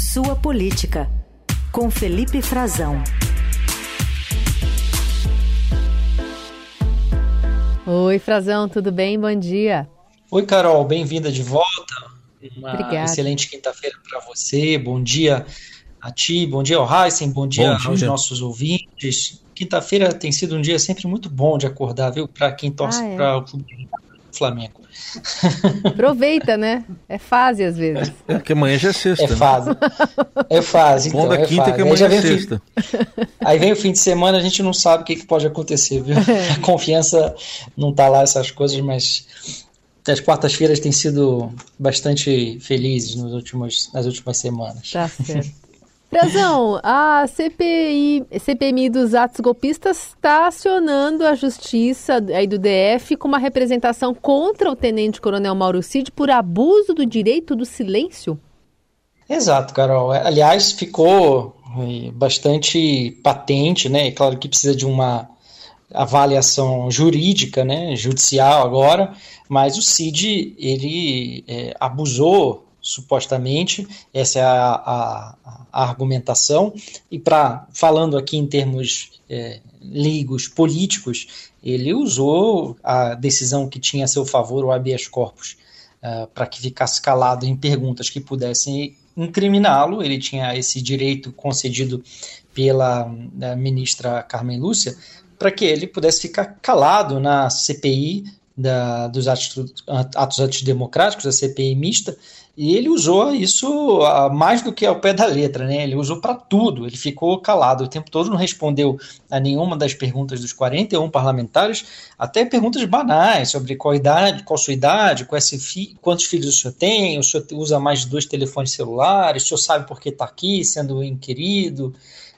Sua Política, com Felipe Frazão. Oi, Frazão, tudo bem? Bom dia. Oi, Carol, bem-vinda de volta. Uma Obrigada. excelente quinta-feira para você. Bom dia a ti, bom dia ao Heisen, bom dia, Bom dia. aos nossos ouvintes. Quinta-feira tem sido um dia sempre muito bom de acordar, viu? Para quem torce Ah, é. para o Flamengo. Aproveita, né? É fase às vezes. É que amanhã já é sexta. É né? fase. É fase, Bom então. da é quinta é fase. que Aí amanhã já é vem o fim- sexta. Aí vem o fim de semana, a gente não sabe o que, que pode acontecer, viu? É. A confiança não tá lá, essas coisas, mas as quartas-feiras têm sido bastante felizes nos últimos, nas últimas semanas. Tá certo. Frazão, a CPI, CPMI dos atos golpistas está acionando a justiça aí do DF com uma representação contra o tenente-coronel Mauro Cid por abuso do direito do silêncio? Exato, Carol. É, Aliás, ficou eh, bastante patente, né? É claro que precisa de uma avaliação jurídica, né? Judicial agora, mas o Cid ele eh, abusou supostamente, essa é a, a- a argumentação, e para falando aqui em termos eh, leigos políticos, ele usou a decisão que tinha a seu favor, o habeas corpus, para que ficasse calado em perguntas que pudessem incriminá-lo. Ele tinha esse direito concedido pela eh, ministra Carmen Lúcia para que ele pudesse ficar calado na CPI da- dos atos, atos antidemocráticos, a CPI mista, e ele usou isso mais do que ao pé da letra, né? Ele usou para tudo. Ele ficou calado o tempo todo, não respondeu a nenhuma das perguntas dos 41 parlamentares, até perguntas banais sobre qual idade, qual sua idade, é fi- quantos filhos o senhor tem, o senhor usa mais de dois telefones celulares, o senhor sabe por que está aqui, sendo inquirido,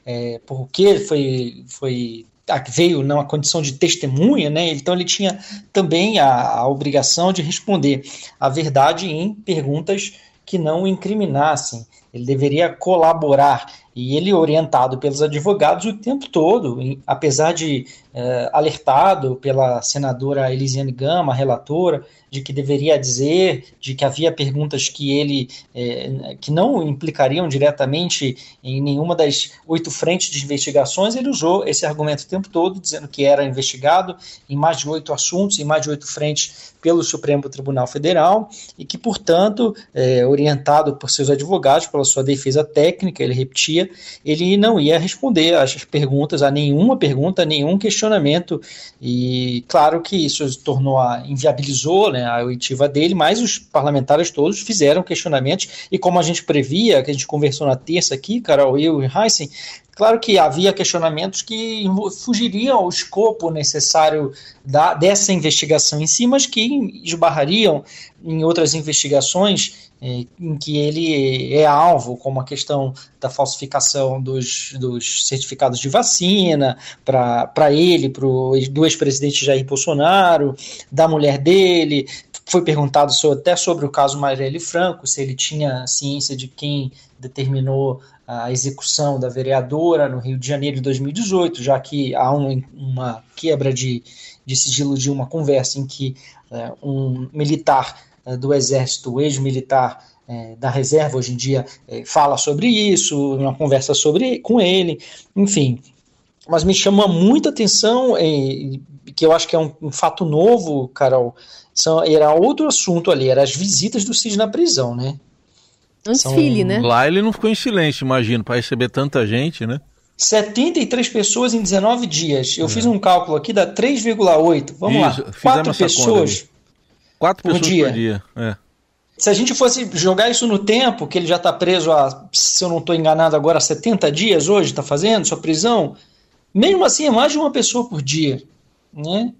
é, por que foi, foi veio numa condição de testemunha, né? Então ele tinha também a, a obrigação de responder a verdade em perguntas que não o incriminassem. Ele deveria colaborar e ele orientado pelos advogados o tempo todo, em- apesar de eh, alertado pela senadora Elisiane Gama, relatora, de que deveria dizer, de que havia perguntas que ele eh, que não implicariam diretamente em nenhuma das oito frentes de investigações, ele usou esse argumento o tempo todo, dizendo que era investigado em mais de oito assuntos, em mais de oito frentes pelo Supremo Tribunal Federal e que, portanto, eh, orientado por seus advogados, pela sua defesa técnica, ele repetia, ele não ia responder às perguntas, a nenhuma pergunta, a nenhum questionamento. E claro que isso tornou a inviabilizou né, a oitiva dele, mas os parlamentares todos fizeram questionamentos, e como a gente previa, que a gente conversou na terça aqui, Carol, eu e Heisen, Claro que havia questionamentos que fugiriam ao escopo necessário da, dessa investigação em si, mas que esbarrariam em outras investigações eh, em que ele é alvo, como a questão da falsificação dos, dos certificados de vacina para ele, pro, do ex-presidente Jair Bolsonaro, da mulher dele. Foi perguntado sobre, até sobre o caso Marielle Franco, se ele tinha ciência de quem determinou a execução da vereadora no Rio de Janeiro de 2018, já que há um, uma quebra de, de sigilo de uma conversa em que é, um militar é, do Exército, ex-militar é, da reserva hoje em dia, fala sobre isso, uma conversa sobre com ele, enfim. Mas me chama muita atenção, que eu acho que é um, um fato novo, Carol, são, era outro assunto ali, eram as visitas do Cid na prisão, né? Um desfile, né? Lá ele não ficou em silêncio, imagino, para receber tanta gente, né? 73 pessoas em 19 dias. Eu é. fiz um cálculo aqui, dá 3,8. Vamos Isso, lá. Quatro pessoas. Quatro por pessoas dia. por dia. É. Se a gente fosse jogar isso no tempo, que ele já está preso há, se eu não estou enganado agora, 70 dias hoje, está fazendo sua prisão, mesmo assim é mais de uma pessoa por dia. Né?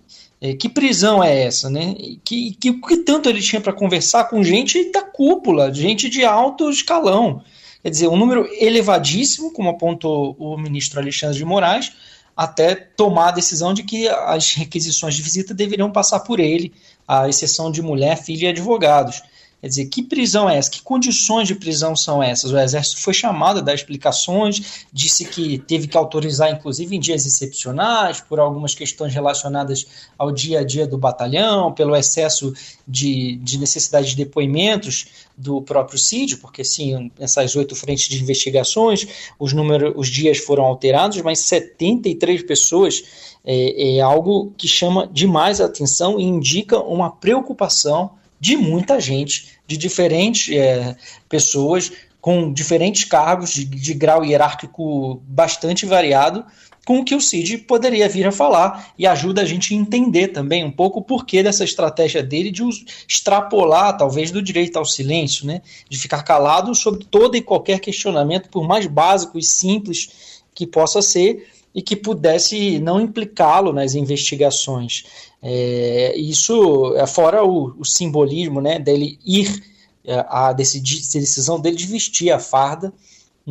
Que prisão é essa, né? Que, que, que tanto ele tinha para conversar com gente da cúpula, gente de alto escalão. Quer dizer, um número elevadíssimo, como apontou o ministro Alexandre de Moraes, até tomar a decisão de que as requisições de visita deveriam passar por ele, à exceção de mulher, filha e advogados. Quer dizer, que prisão é essa? Que condições de prisão são essas? O Exército foi chamado a dar explicações, disse que teve que autorizar, inclusive em dias excepcionais, por algumas questões relacionadas ao dia a dia do batalhão, pelo excesso de, de necessidade de depoimentos do próprio CID, porque sim, essas oito frentes de investigações, os números, os dias foram alterados, mas 73 pessoas é, é algo que chama demais a atenção e indica uma preocupação de muita gente, de diferentes é, pessoas com diferentes cargos de, de grau hierárquico bastante variado, com o que o Cid poderia vir a falar e ajuda a gente a entender também um pouco o porquê dessa estratégia dele de extrapolar, talvez, do direito ao silêncio, né? de ficar calado sobre todo e qualquer questionamento, por mais básico e simples que possa ser, e que pudesse não implicá-lo nas investigações. É, isso, é fora o, o, simbolismo né, dele ir, é, a decisão dele de vestir a farda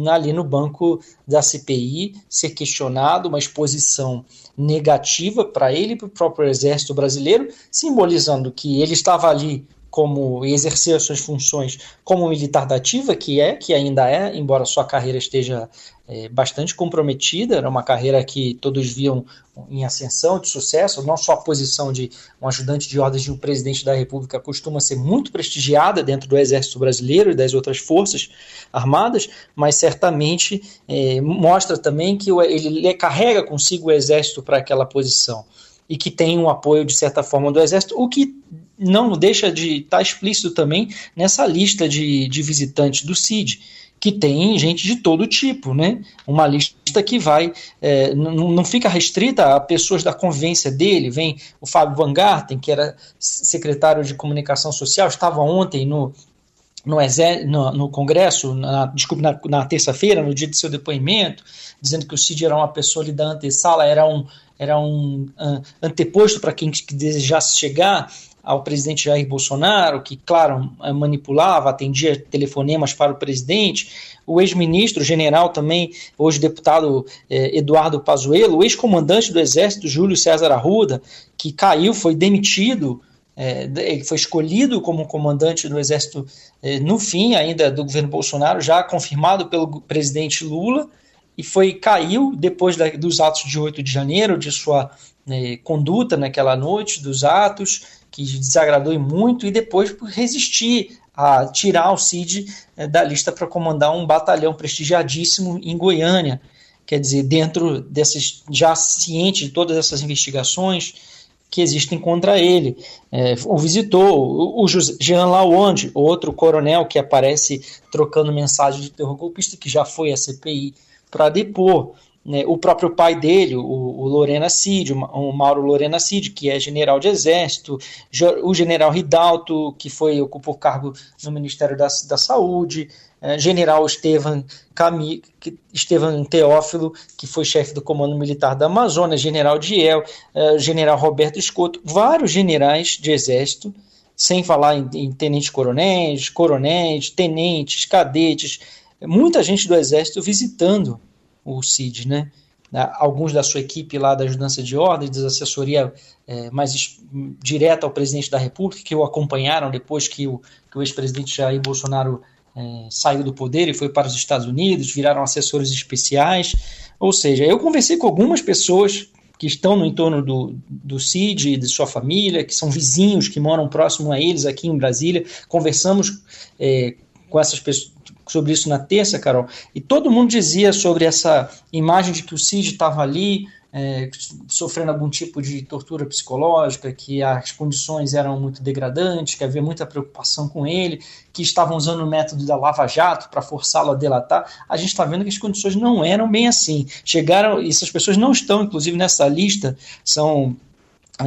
ali no banco da CPI, ser questionado, uma exposição negativa para ele e para o próprio exército brasileiro, simbolizando que ele estava ali como exercer as suas funções como militar da ativa, que é, que ainda é, embora sua carreira esteja é, bastante comprometida, era uma carreira que todos viam em ascensão, de sucesso, não só a posição de um ajudante de ordens de um presidente da República costuma ser muito prestigiada dentro do Exército Brasileiro e das outras forças armadas, mas certamente é, mostra também que ele carrega consigo o Exército para aquela posição e que tem um apoio, de certa forma, do Exército, o que não deixa de estar tá explícito também nessa lista de, de visitantes do CID, que tem gente de todo tipo, né? Uma lista que vai, é, não, não fica restrita a pessoas da convivência dele. Vem o Fábio Van Garten, que era secretário de comunicação social, estava ontem no, no, no, no Congresso, na, desculpe, na, na terça-feira, no dia de seu depoimento, dizendo que o Cid era uma pessoa ali da antessala, era um, era um uh, anteposto para quem que desejasse chegar ao presidente Jair Bolsonaro, que, claro, manipulava, atendia telefonemas para o presidente, o ex-ministro general também, hoje deputado eh, Eduardo Pazuello, o ex-comandante do Exército Júlio César Arruda, que caiu, foi demitido, eh, ele foi escolhido como comandante do Exército eh, no fim ainda do governo Bolsonaro, já confirmado pelo presidente Lula, e foi caiu depois da, dos atos de 8 de janeiro, de sua né, conduta naquela noite, dos atos, que desagradou muito, e depois por resistir a tirar o Cid é, da lista para comandar um batalhão prestigiadíssimo em Goiânia. Quer dizer, dentro desses, já ciente de todas essas investigações que existem contra ele. É, o visitou o, o Jean Lawande, outro coronel que aparece trocando mensagem de terror golpista, que já foi à CPI para depor. Né, o próprio pai dele, o, o Lorena Cid, o, Mauro Lorena Cid, que é general de exército, o general Ridalto, que foi ocupou cargo no Ministério da, da Saúde, general Estevan, Teófilo, que foi chefe do Comando Militar da Amazônia, general Diel, é, general Roberto Escoto, vários generais de exército, sem falar em, em tenentes-coronéis, coronéis, tenentes, cadetes, muita gente do Exército visitando o CID, né? Alguns da sua equipe lá da ajudança de ordens, da assessoria é, mais direta ao presidente da República, que o acompanharam depois que o, que o ex-presidente Jair Bolsonaro é, saiu do poder e foi para os Estados Unidos, viraram assessores especiais. Ou seja, eu conversei com algumas pessoas que estão no entorno do, do CID, de sua família, que são vizinhos, que moram próximo a eles aqui em Brasília. Conversamos é, com essas pessoas sobre isso na terça, Carol, e todo mundo dizia sobre essa imagem de que o Cid estava ali é, sofrendo algum tipo de tortura psicológica, que as condições eram muito degradantes, que havia muita preocupação com ele, que estavam usando o método da Lava Jato para forçá-lo a delatar. A gente está vendo que as condições não eram bem assim. Chegaram, e essas pessoas não estão, inclusive, nessa lista, são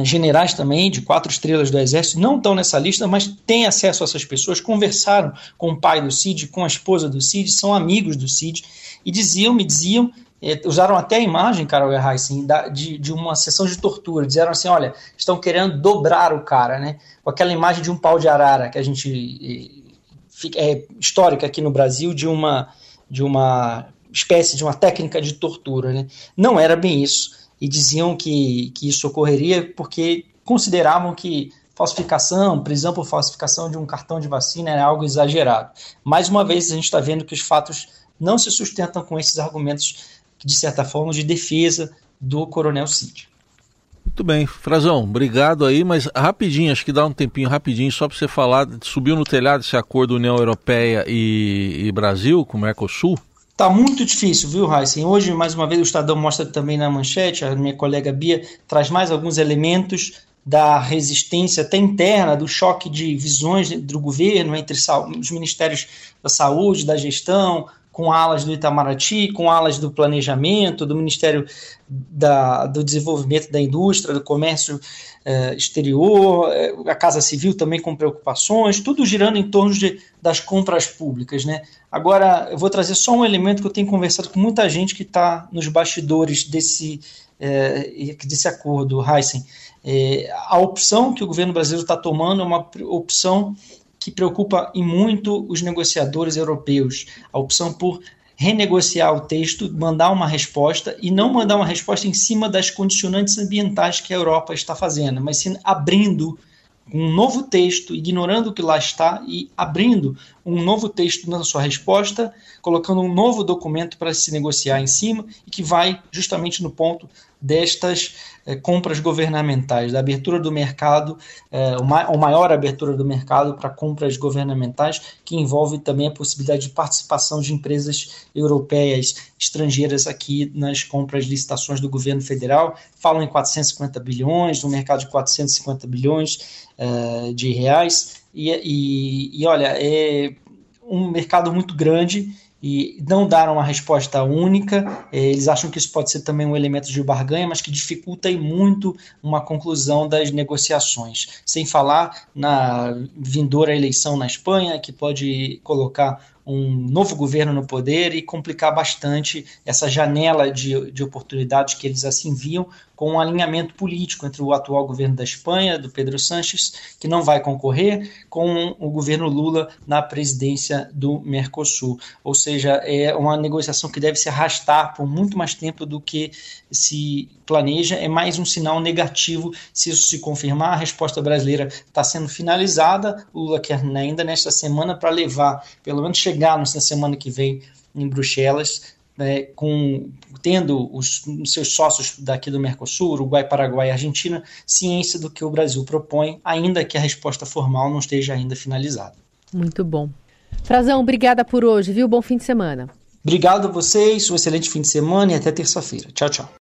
generais também de quatro estrelas do Exército não estão nessa lista, mas têm acesso a essas pessoas, conversaram com o pai do Cid, com a esposa do Cid, são amigos do Cid, e diziam, me diziam, eh, usaram até a imagem, Carol Heissen, de, de uma sessão de tortura, disseram assim, olha, estão querendo dobrar o cara, né, com aquela imagem de um pau de arara que a gente eh, é histórica aqui no Brasil de uma de uma espécie de uma técnica de tortura, né? Não era bem isso e diziam que, que isso ocorreria porque consideravam que falsificação, prisão por falsificação de um cartão de vacina é algo exagerado. Mais uma vez, a gente está vendo que os fatos não se sustentam com esses argumentos, de certa forma, de defesa do Coronel Cid. Muito bem, Frazão, obrigado aí, mas rapidinho, acho que dá um tempinho rapidinho só para você falar, subiu no telhado esse acordo União Europeia e, e Brasil com o Mercosul? Tá muito difícil, viu, Heisen? Hoje, mais uma vez, o Estadão mostra também na manchete, a minha colega Bia traz mais alguns elementos da resistência até interna, do choque de visões do governo entre os ministérios da saúde, da gestão, com alas do Itamaraty, com alas do planejamento, do Ministério da, do Desenvolvimento da Indústria, do Comércio eh, Exterior, eh, a Casa Civil também com preocupações, tudo girando em torno de, das compras públicas. Né? Agora, eu vou trazer só um elemento que eu tenho conversado com muita gente que está nos bastidores desse, eh, desse acordo, Heisen. a opção que o governo brasileiro está tomando é uma opção que preocupa e muito os negociadores europeus. A opção por renegociar o texto, mandar uma resposta e não mandar uma resposta em cima das condicionantes ambientais que a Europa está fazendo, mas sim abrindo um novo texto, ignorando o que lá está e abrindo um novo texto na sua resposta, colocando um novo documento para se negociar em cima e que vai justamente no ponto destas eh, compras governamentais, da abertura do mercado, eh, uma, maior abertura do mercado para compras governamentais, que envolve também a possibilidade de participação de empresas europeias, estrangeiras aqui nas compras licitações do governo federal. Falam em 450 bilhões, no mercado de 450 bilhões eh, de reais. E, e, e olha, é um mercado muito grande e não dar uma resposta única. É, eles acham que isso pode ser também um elemento de barganha, mas que dificulta muito uma conclusão das negociações. Sem falar na vindoura eleição na Espanha, que pode colocar um novo governo no poder e complicar bastante essa janela de, de oportunidades que eles assim viam, com um alinhamento político entre o atual governo da Espanha, do Pedro Sánchez, que não vai concorrer, com o governo Lula na presidência do Mercosul. Ou seja, é uma negociação que deve se arrastar por muito mais tempo do que se planeja. É mais um sinal negativo se isso se confirmar. A resposta brasileira está sendo finalizada. O Lula quer ainda nesta semana para levar, pelo menos chegar na semana que vem em Bruxelas, né, com, tendo os, seus sócios daqui do Mercosul, Uruguai, Paraguai e Argentina, ciência do que o Brasil propõe, ainda que a resposta formal não esteja ainda finalizada. Muito bom. Frazão, obrigada por hoje, viu? Bom fim de semana. Obrigado a vocês, um excelente fim de semana e até terça-feira. Tchau, tchau.